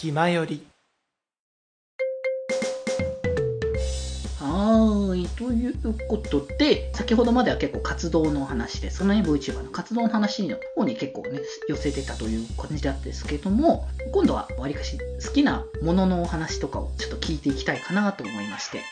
気まよりはい。ということで、先ほどまでは結構活動の話で、そのね、VTuber の活動の話の方に結構ね、寄せてたという感じだったんですけども、今度はわりかし好きなもののお話とかをちょっと聞いていきたいかなと思いまして、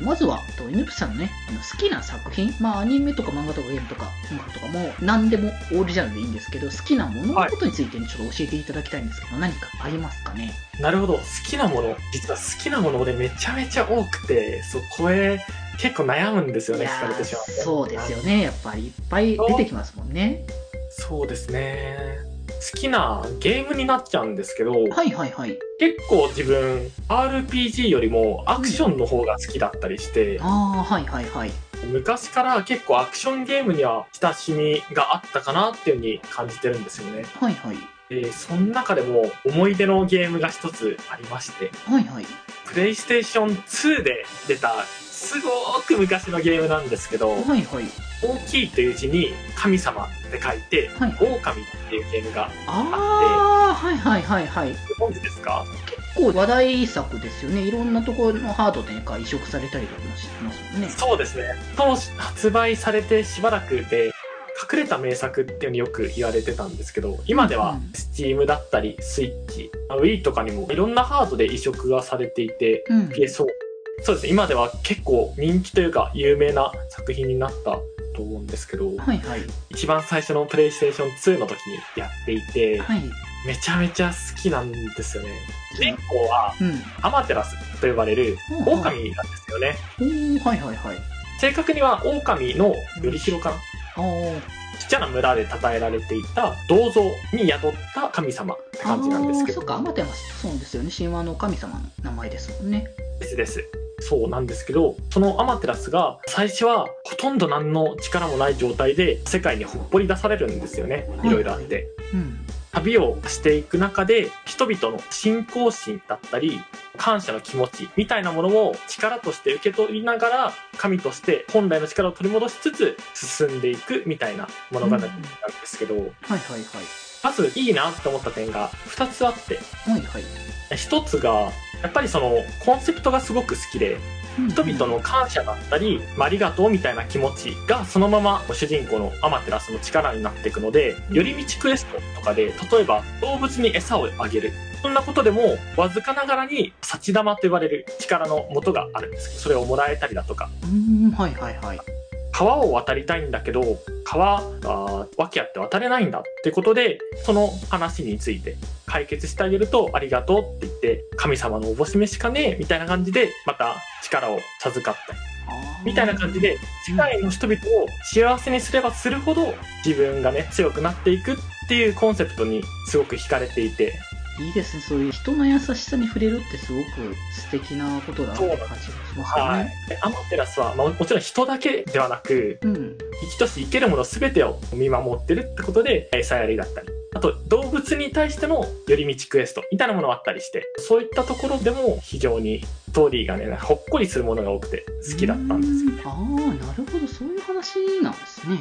まずは、と N プさんのね、あの好きな作品、まあアニメとか漫画とかゲームとか音楽とかも何でもオールジャンルでいいんですけど、好きなもののことについてねちょっと教えていただきたいんですけど、何かありますかね？なるほど。好きなもの。実は好きなもの俺めちゃめちゃ多くて、そう、これ結構悩むんですよね、聞かれてしまう。そうですよね。やっぱりいっぱい出てきますもんね。そうですね。好きなゲームになっちゃうんですけど、はいはいはい。結構自分 RPG よりもアクションの方が好きだったりして、ああ、はいはいはい。昔から結構アクションゲームには親しみがあったかなっていうふうに感じてるんですよね。はいはい。で、その中でも思い出のゲームが一つありまして、はいはい。プレイステーション2で出たすごく昔のゲームなんですけど、はいはい。大きいという字に神様って書いて、はい狼っていうゲームがああ、はいはいはいはい。ご存知ですか？結構話題作ですよね。いろんなところのハードで、ね、移植されたりとかもしてますもんね。そうですね。当時発売されてしばらくで、隠れた名作っていうのによく言われてたんですけど、今ではうん Steam だったり、Switch、Wii とかにもいろんなハードで移植がされていて、うん。PSO。そうですね。今では結構人気というか有名な作品になったと思うんですけど、はいはい。一番最初のプレイステーション2の時にやっていて、はい。めちゃめちゃ好きなんですよね。主人公はうん。アマテラスと呼ばれる狼なんですよね。はいはいはい。正確には狼の頼広かな？ちっちゃな村で称えられていた銅像に宿った神様って感じなんですけどそっか、アマテラスそうですよね。神話の神様の名前ですもんね。ですです。そうなんですけど、そのアマテラスが最初はほとんど何の力もない状態で世界にほっぽり出されるんですよね。いろいろあって。うん。旅をしていく中で人々の信仰心だったり感謝の気持ちみたいなものを力として受け取りながら神として本来の力を取り戻しつつ進んでいくみたいな物語なんですけど、はいはいはい。まずいいなって思った点が2つあってはいはい。1つがやっぱりそのコンセプトがすごく好きで人々の感謝だったり、まあありがとうみたいな気持ちがそのまま主人公のアマテラスの力になっていくので、寄り道クエストとかで、例えば動物に餌をあげる。そんなことでも、わずかながらに、幸玉と言われる力の元があるんですけど、それをもらえたりだとか、うーん、はいはいはい。川を渡りたいんだけど、川が訳あって渡れないんだってことで、その話について解決してあげると、ありがとうって言って、神様のおぼしめしかねえ、みたいな感じで、また力を授かったみたいな感じで、世界の人々を幸せにすればするほど、自分がね、強くなっていくっていうコンセプトにすごく惹かれていて、いいですね。そういう人の優しさに触れるってすごく素敵なことだなって感じがしますよはいアマテラスは、まあ、もちろん人だけではなく、うん。生きとし生けるもの全てを見守ってるってことで、餌やりだったり、あと動物に対しての寄り道クエストみたいなものがあったりして、そういったところでも非常にストーリーがね、ほっこりするものが多くて好きだったんですよ。よ。ああ、なるほど。そういう話なんですね。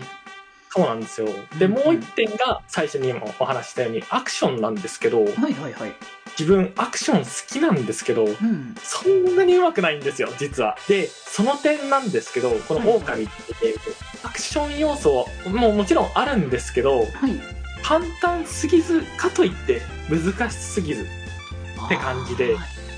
そうなんですよ。で、うんもう一点が最初にもお話ししたようにアクションなんですけど、はいはいはい。自分アクション好きなんですけど、うん。そんなに上手くないんですよ、実は。で、その点なんですけど、この狼ってゲーム、アクション要素ももちろんあるんですけど、はい。簡単すぎずかといって難しすぎず。って感じで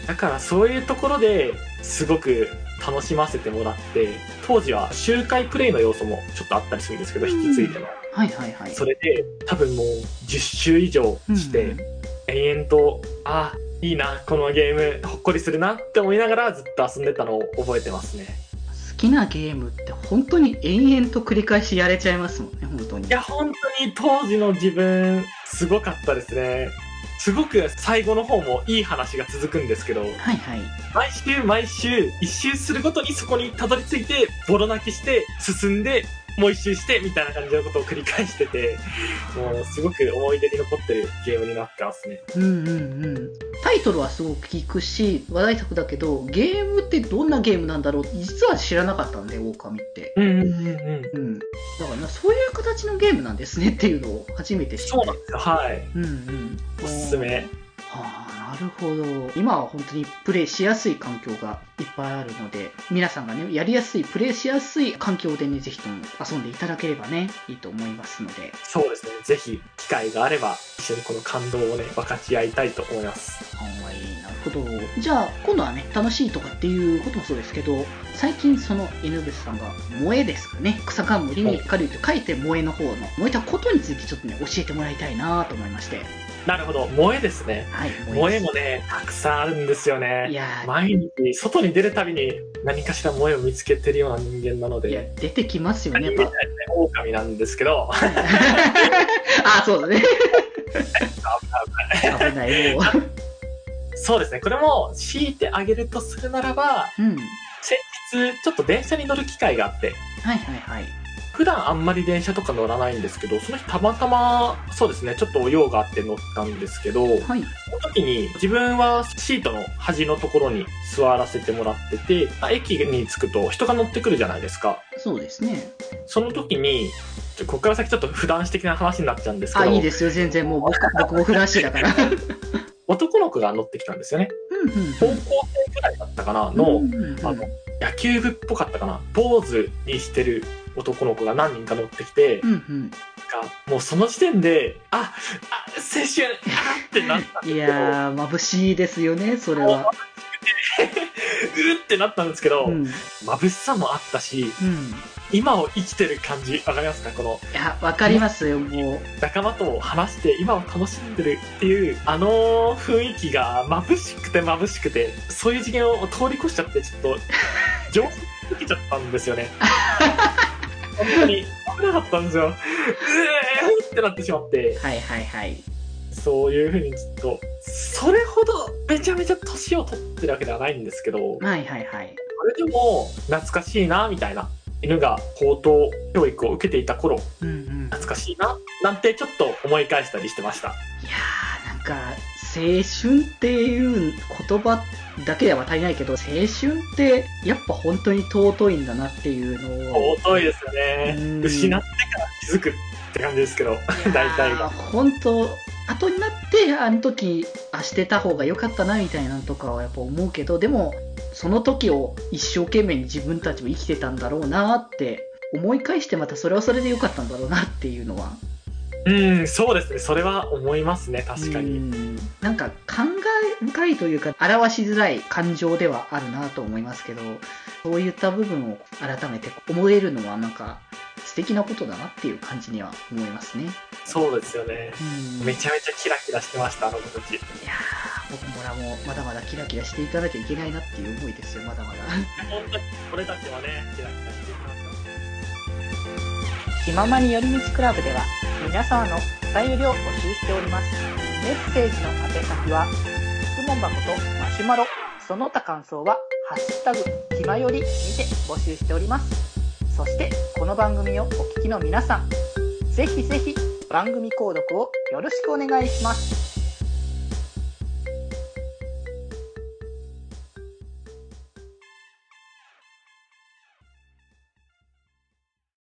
だからそういうところですごく楽しませてもらって、当時は周回プレイの要素もちょっとあったりするんですけど、引き継いでの。はいはいはい。それで多分もう10周以上して、うん延々と、あ、いいな、このゲーム、ほっこりするなって思いながらずっと遊んでたのを覚えてますね。好きなゲームって本当に延々と繰り返しやれちゃいますもんね、本当に。いや、本当に当時の自分、すごかったですね。すごく最後の方もいい話が続くんですけど、はいはい。毎週毎週一周するごとにそこにたどり着いて、ボロ泣きして、進んで、もう一周して、みたいな感じのことを繰り返してて、もうすごく思い出に残ってるゲームになってますね。うんうんうん。タイトルはすごく聞くし、話題作だけど、ゲームってどんなゲームなんだろう？実は知らなかったんで、狼って。うんうんうんうん。うん。だからな、そういう形のゲームなんですねっていうのを初めて知って。そうなんですよ。はい。うんうん。おすすめ。はあ、なるほど。今は本当にプレイしやすい環境がいっぱいあるので、皆さんがね、やりやすい、プレイしやすい環境でね、ぜひとも遊んでいただければね、いいと思いますので。そうですね。ぜひ、機会があれば、一緒にこの感動をね、分かち合いたいと思います。はい、なるほど。じゃあ、今度はね、楽しいとかっていうこともそうですけど、最近そのブスさんが、萌えですかね、草冠に軽いと書いて萌えの方の、燃えたことについてちょっとね、教えてもらいたいなと思いまして。なるほど。萌えですね。はい、萌えもね、たくさんあるんですよね。いやー毎日、外に出るたびに何かしら萌えを見つけてるような人間なのいやで、、出てきますよね、やっぱ狼なんですけど、あ、そうだね。危ない、もう。そうですね。これも強いてあげるとするならば、うん。先日、ちょっと電車に乗る機会があって、はいはいはい。普段あんまり電車とか乗らないんですけど、その日たまたま、そうですね、ちょっと用があって乗ったんですけど、はい。その時に自分はシートの端のところに座らせてもらってて、あ駅に着くと人が乗ってくるじゃないですか。そうですね。その時に、ここから先ちょっと普段史的な話になっちゃうんですけあ、ど、いいですよ、全然もう僕、僕もフラッシュだから。男の子が乗ってきたんですよね。高校生くらいだったかなの、うんうんうんあの、野球部っぽかったかな、ポーズにしてる男の子が何人か乗ってきて、うんうん。がもうその時点で、あ、あ、青春、あってなったんですけど、いやー、眩しいですよね、それは。うってなったんですけど、うん。うん。眩しさもあったし、今を生きてる感じ、わかりますか？このいや、わかりますよ、もう。仲間と話して今を楽しんでるっていう、あの雰囲気が眩しくて眩しくて、そういう次元を通り越しちゃって、ちょっと、上手にできちゃったんですよね。本当に危なかったんですよ。うえーってなってしまって、はいはいはい。そういうふうにちょっと、それほどめちゃめちゃ年を取ってるわけではないんですけど、はいはいはい。それでも懐かしいな、みたいな。犬が高等教育を受けていた頃、うんうん。い懐かしいな、なんてちょっと思い返したりしてました。やー、なんか、青春っていう言葉だけでは足りないけど、青春ってやっぱ本当に尊いんだなっていうのを。尊いですよねうん。失ってから気づくって感じですけど、大体が。本当後になってあの時あしてた方が良かったなみたいなのとかはやっぱ思うけどでもその時を一生懸命に自分たちも生きてたんだろうなって思い返してまたそれはそれで良かったんだろうなっていうのはうん、そうですね。それは思いますね、確かうに。んなんか感慨深いというか表しづらい感情ではあるなと思いますけどそういった部分を改めて思えるのはなんか素敵なことだなっていう感じには思いますね。そうですよね。うんめちゃめちゃキラキラしてました、あの子たち。いやー僕もらもまだまだキラキラしていかなきゃいけないなっていう思いですよ、まだまだ。本当に、俺たちはね、キラキラしていきましょう。気ままに寄り道クラブでは皆様のお便りを募集しております。メッセージの宛先は、質問箱とマシュマロ、その他感想は、ハッシュタグ、ひまよりにて募集しております。そして、この番組をお聞きの皆さん、ぜひぜひ番組購読をよろしくお願いします。